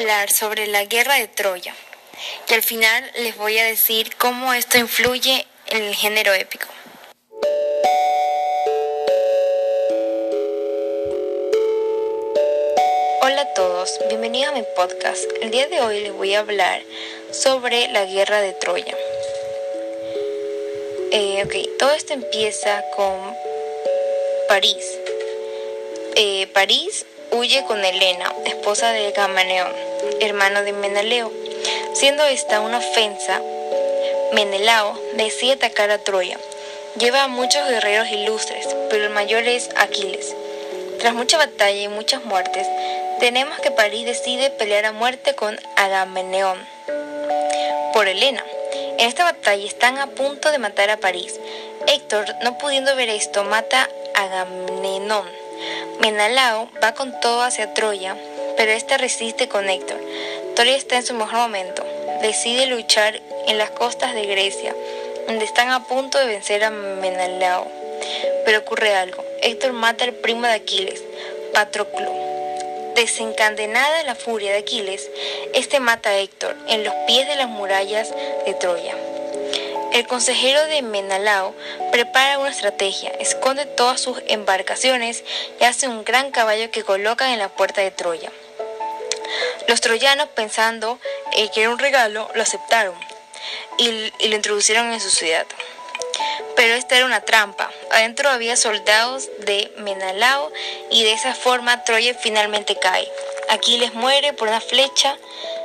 hablar sobre la guerra de Troya y al final les voy a decir cómo esto influye en el género épico. Hola a todos, bienvenidos a mi podcast. El día de hoy les voy a hablar sobre la guerra de Troya. Eh, ok, todo esto empieza con París. Eh, París huye con Helena, esposa de Gamaneón, hermano de Menelao. Siendo esta una ofensa, Menelao decide atacar a Troya. Lleva a muchos guerreros ilustres, pero el mayor es Aquiles. Tras mucha batalla y muchas muertes, tenemos que París decide pelear a muerte con Agamenón por Helena. En esta batalla están a punto de matar a París. Héctor, no pudiendo ver esto, mata a Agamenón Menalao va con todo hacia Troya, pero este resiste con Héctor. Troya está en su mejor momento. Decide luchar en las costas de Grecia, donde están a punto de vencer a Menalao. Pero ocurre algo. Héctor mata al primo de Aquiles, Patroclo. Desencadenada la furia de Aquiles, este mata a Héctor en los pies de las murallas de Troya. El consejero de Menalao prepara una estrategia, esconde todas sus embarcaciones y hace un gran caballo que colocan en la puerta de Troya. Los troyanos, pensando eh, que era un regalo, lo aceptaron y, lo introducieron en su ciudad. Pero esta era una trampa. Adentro había soldados de Menalao y de esa forma Troya finalmente cae. Aquiles muere por una flecha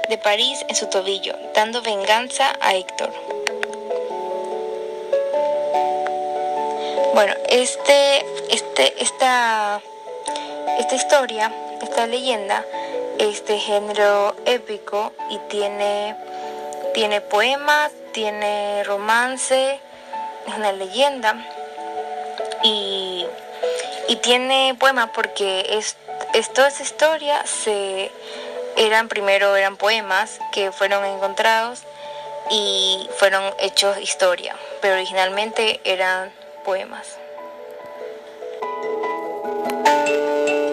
de París en su tobillo, dando venganza a Héctor. Bueno, este, este, esta, esta historia, esta leyenda es de género épico y tiene, tiene poemas, tiene romance, es una leyenda y, y tiene poemas porque es, es, toda esa historia se eran primero eran poemas que fueron encontrados y fueron hechos historia, pero originalmente eran poemas.